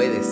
puedes.